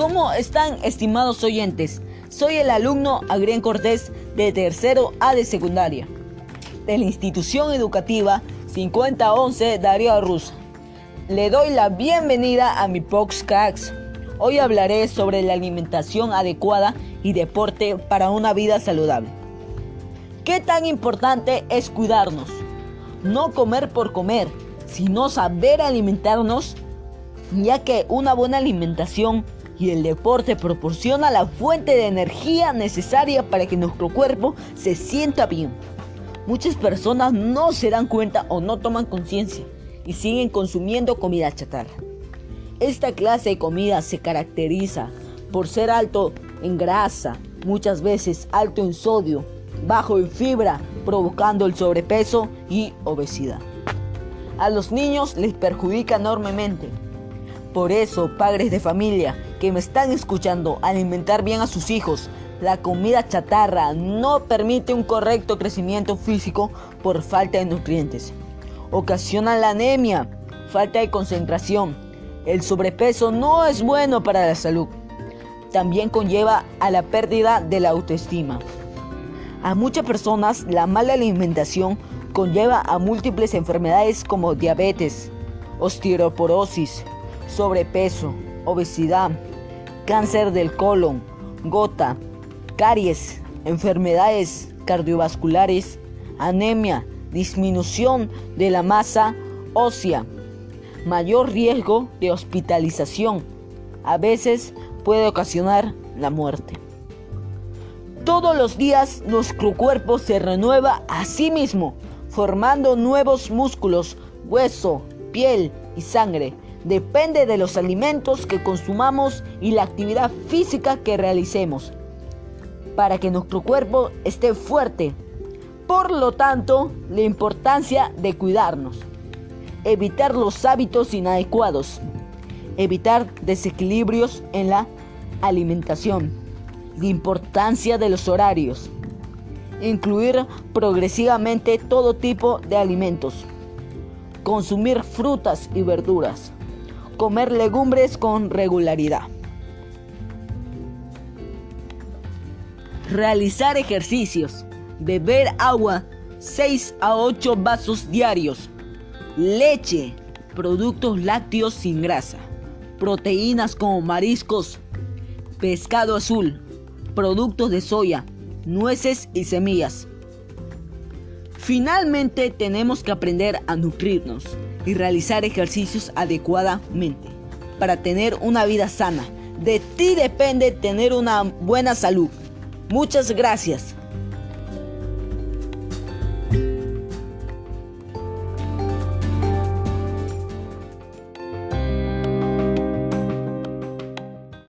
¿Cómo están estimados oyentes? Soy el alumno Agrien Cortés de tercero A de secundaria de la institución educativa 5011 Darío Arruz. Le doy la bienvenida a mi podcast. Hoy hablaré sobre la alimentación adecuada y deporte para una vida saludable. ¿Qué tan importante es cuidarnos? No comer por comer, sino saber alimentarnos, ya que una buena alimentación y el deporte proporciona la fuente de energía necesaria para que nuestro cuerpo se sienta bien. Muchas personas no se dan cuenta o no toman conciencia y siguen consumiendo comida chatarra. Esta clase de comida se caracteriza por ser alto en grasa, muchas veces alto en sodio, bajo en fibra, provocando el sobrepeso y obesidad. A los niños les perjudica enormemente. Por eso, padres de familia que me están escuchando, alimentar bien a sus hijos. La comida chatarra no permite un correcto crecimiento físico por falta de nutrientes. Ocasiona la anemia, falta de concentración. El sobrepeso no es bueno para la salud. También conlleva a la pérdida de la autoestima. A muchas personas la mala alimentación conlleva a múltiples enfermedades como diabetes, osteoporosis, sobrepeso, obesidad, cáncer del colon, gota, caries, enfermedades cardiovasculares, anemia, disminución de la masa ósea, mayor riesgo de hospitalización. A veces puede ocasionar la muerte. Todos los días nuestro cuerpo se renueva a sí mismo, formando nuevos músculos, hueso, piel y sangre depende de los alimentos que consumamos y la actividad física que realicemos para que nuestro cuerpo esté fuerte. Por lo tanto, la importancia de cuidarnos. Evitar los hábitos inadecuados. Evitar desequilibrios en la alimentación. La importancia de los horarios. Incluir progresivamente todo tipo de alimentos. Consumir frutas y verduras comer legumbres con regularidad. Realizar ejercicios. Beber agua 6 a 8 vasos diarios. Leche. Productos lácteos sin grasa. Proteínas como mariscos. Pescado azul. Productos de soya. Nueces y semillas. Finalmente tenemos que aprender a nutrirnos y realizar ejercicios adecuadamente para tener una vida sana. De ti depende tener una buena salud. Muchas gracias.